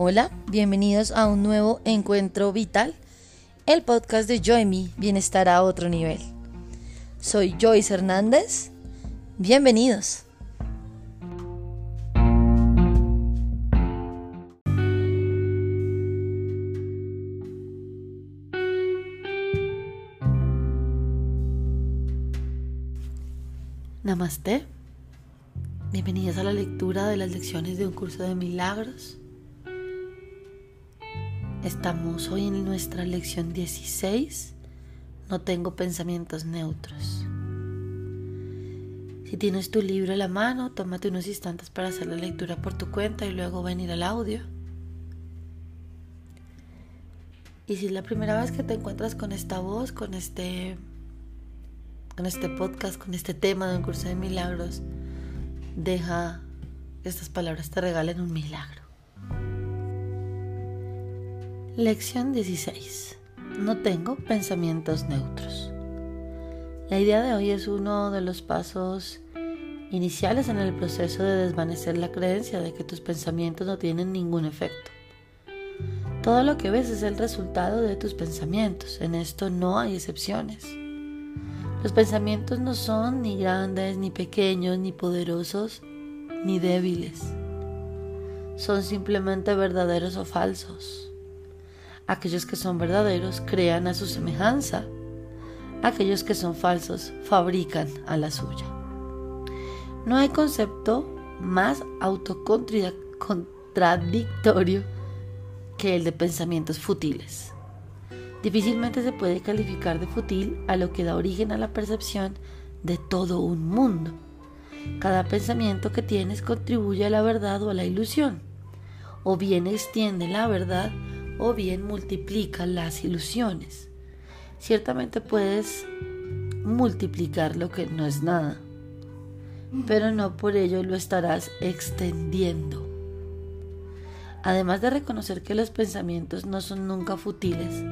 Hola, bienvenidos a un nuevo encuentro vital, el podcast de Joy Bienestar a otro nivel. Soy Joyce Hernández. Bienvenidos. Namaste. Bienvenidos a la lectura de las lecciones de un curso de milagros. Estamos hoy en nuestra lección 16. No tengo pensamientos neutros. Si tienes tu libro en la mano, tómate unos instantes para hacer la lectura por tu cuenta y luego venir al audio. Y si es la primera vez que te encuentras con esta voz, con este con este podcast, con este tema de un curso de milagros, deja que estas palabras te regalen un milagro. Lección 16. No tengo pensamientos neutros. La idea de hoy es uno de los pasos iniciales en el proceso de desvanecer la creencia de que tus pensamientos no tienen ningún efecto. Todo lo que ves es el resultado de tus pensamientos, en esto no hay excepciones. Los pensamientos no son ni grandes, ni pequeños, ni poderosos, ni débiles. Son simplemente verdaderos o falsos. Aquellos que son verdaderos crean a su semejanza. Aquellos que son falsos fabrican a la suya. No hay concepto más autocontradictorio que el de pensamientos futiles. Difícilmente se puede calificar de fútil a lo que da origen a la percepción de todo un mundo. Cada pensamiento que tienes contribuye a la verdad o a la ilusión. O bien extiende la verdad o bien multiplica las ilusiones. Ciertamente puedes multiplicar lo que no es nada, pero no por ello lo estarás extendiendo. Además de reconocer que los pensamientos no son nunca futiles,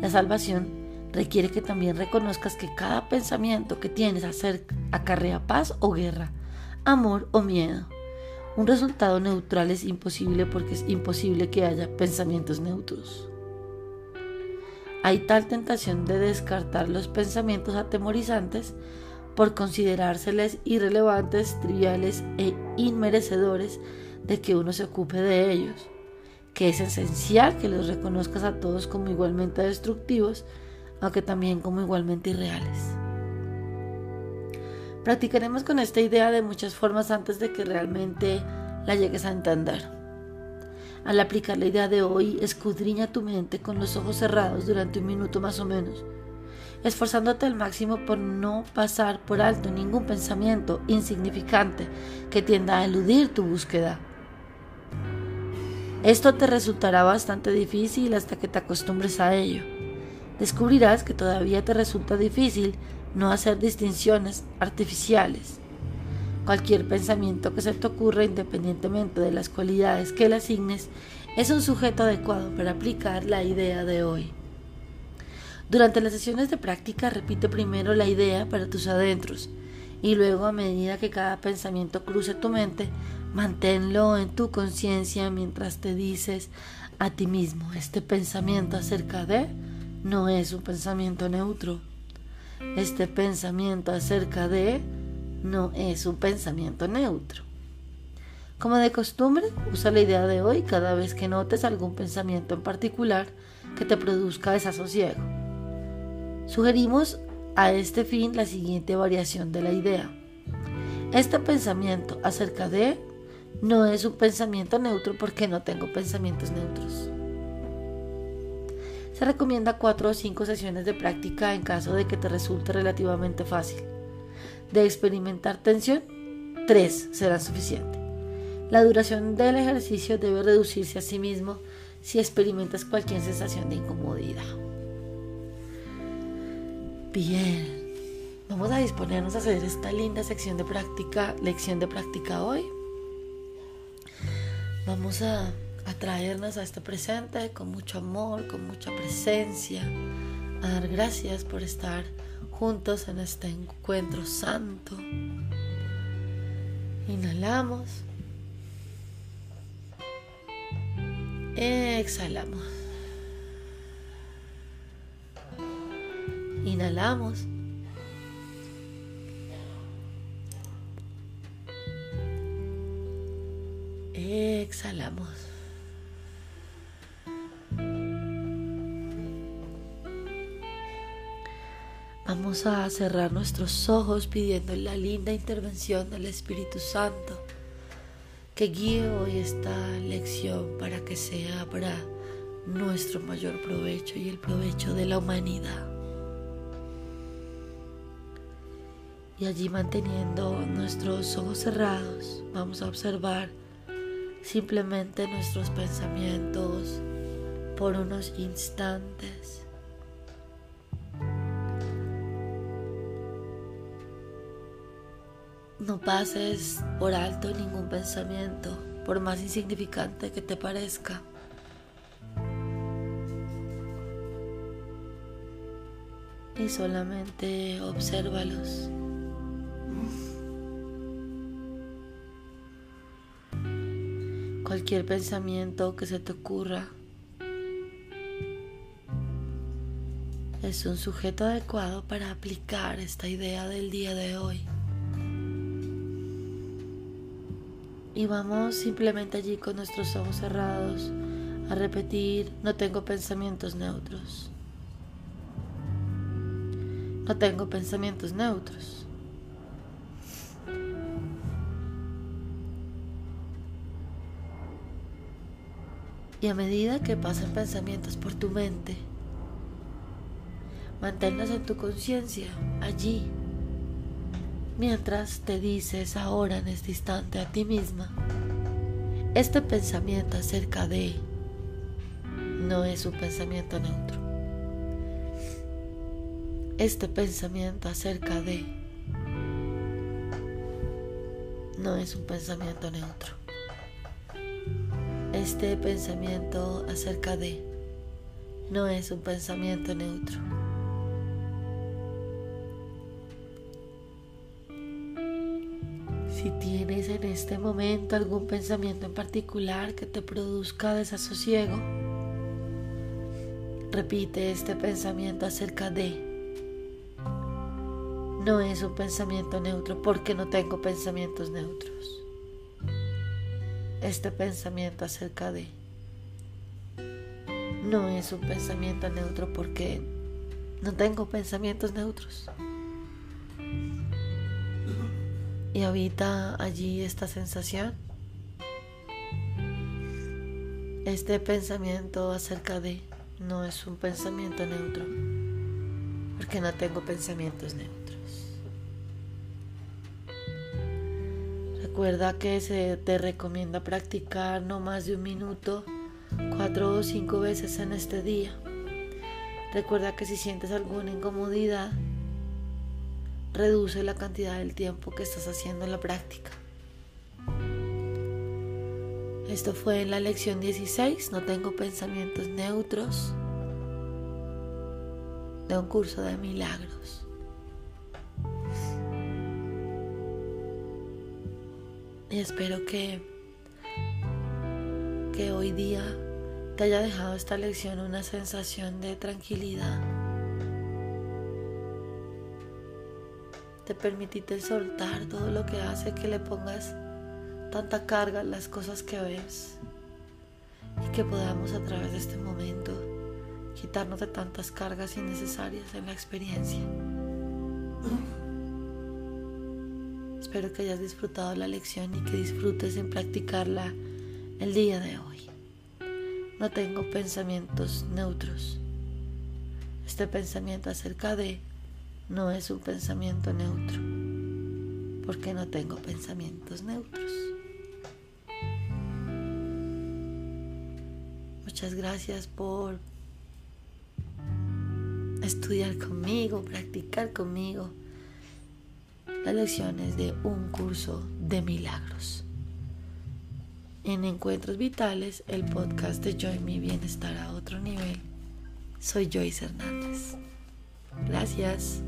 la salvación requiere que también reconozcas que cada pensamiento que tienes acarrea paz o guerra, amor o miedo. Un resultado neutral es imposible porque es imposible que haya pensamientos neutros. Hay tal tentación de descartar los pensamientos atemorizantes por considerárseles irrelevantes, triviales e inmerecedores de que uno se ocupe de ellos que es esencial que los reconozcas a todos como igualmente destructivos, aunque también como igualmente irreales. Practicaremos con esta idea de muchas formas antes de que realmente la llegues a entender. Al aplicar la idea de hoy, escudriña tu mente con los ojos cerrados durante un minuto más o menos, esforzándote al máximo por no pasar por alto ningún pensamiento insignificante que tienda a eludir tu búsqueda esto te resultará bastante difícil hasta que te acostumbres a ello. Descubrirás que todavía te resulta difícil no hacer distinciones artificiales. Cualquier pensamiento que se te ocurra, independientemente de las cualidades que le asignes, es un sujeto adecuado para aplicar la idea de hoy. Durante las sesiones de práctica repite primero la idea para tus adentros y luego a medida que cada pensamiento cruce tu mente, Manténlo en tu conciencia mientras te dices a ti mismo, este pensamiento acerca de no es un pensamiento neutro. Este pensamiento acerca de no es un pensamiento neutro. Como de costumbre, usa la idea de hoy cada vez que notes algún pensamiento en particular que te produzca desasosiego. Sugerimos a este fin la siguiente variación de la idea. Este pensamiento acerca de no es un pensamiento neutro porque no tengo pensamientos neutros. Se recomienda cuatro o cinco sesiones de práctica en caso de que te resulte relativamente fácil. De experimentar tensión, tres serán suficientes. La duración del ejercicio debe reducirse a sí mismo si experimentas cualquier sensación de incomodidad. Bien, vamos a disponernos a hacer esta linda sección de práctica, lección de práctica hoy. Vamos a, traernos a este presente con mucho amor, con mucha presencia, a dar gracias por estar juntos en este encuentro santo. Inhalamos. Exhalamos. Inhalamos. Exhalamos. Vamos a cerrar nuestros ojos pidiendo la linda intervención del Espíritu Santo que guíe hoy esta lección para que sea para nuestro mayor provecho y el provecho de la humanidad. Y allí manteniendo nuestros ojos cerrados, vamos a observar simplemente nuestros pensamientos por unos instantes. No pases por alto ningún pensamiento, por más insignificante que te parezca. Y solamente obsérvalos. Cualquier pensamiento que se te ocurra es un sujeto adecuado para aplicar esta idea del día de hoy. Y vamos simplemente allí con nuestros ojos cerrados a repetir, no tengo pensamientos neutros. No tengo pensamientos neutros. Y a medida que pasan pensamientos por tu mente, manténlos en tu conciencia, allí, mientras te dices ahora en este instante a ti misma, este pensamiento acerca de no es un pensamiento neutro. Este pensamiento acerca de no es un pensamiento neutro. Este pensamiento acerca de no es un pensamiento neutro. Tienes en este momento algún pensamiento en particular que te produzca desasosiego, repite este pensamiento acerca de. No es un pensamiento neutro porque no tengo pensamientos neutros. Este pensamiento acerca de. No es un pensamiento neutro porque no tengo pensamientos neutros. Y habita allí esta sensación, este pensamiento acerca de no es un pensamiento neutro, porque no tengo pensamientos neutros. Recuerda que se te recomienda practicar no más de un minuto, cuatro o cinco veces en este día. Recuerda que si sientes alguna incomodidad, reduce la cantidad del tiempo que estás haciendo en la práctica. Esto fue en la lección 16, no tengo pensamientos neutros de un curso de milagros. Y espero que, que hoy día te haya dejado esta lección una sensación de tranquilidad te permitiste soltar todo lo que hace que le pongas tanta carga a las cosas que ves y que podamos a través de este momento quitarnos de tantas cargas innecesarias en la experiencia. Espero que hayas disfrutado la lección y que disfrutes en practicarla el día de hoy. No tengo pensamientos neutros. Este pensamiento acerca de no es un pensamiento neutro, porque no tengo pensamientos neutros. Muchas gracias por estudiar conmigo, practicar conmigo las lecciones de un curso de milagros. En Encuentros Vitales, el podcast de Joy Mi Bienestar a otro nivel, soy Joyce Hernández. Gracias.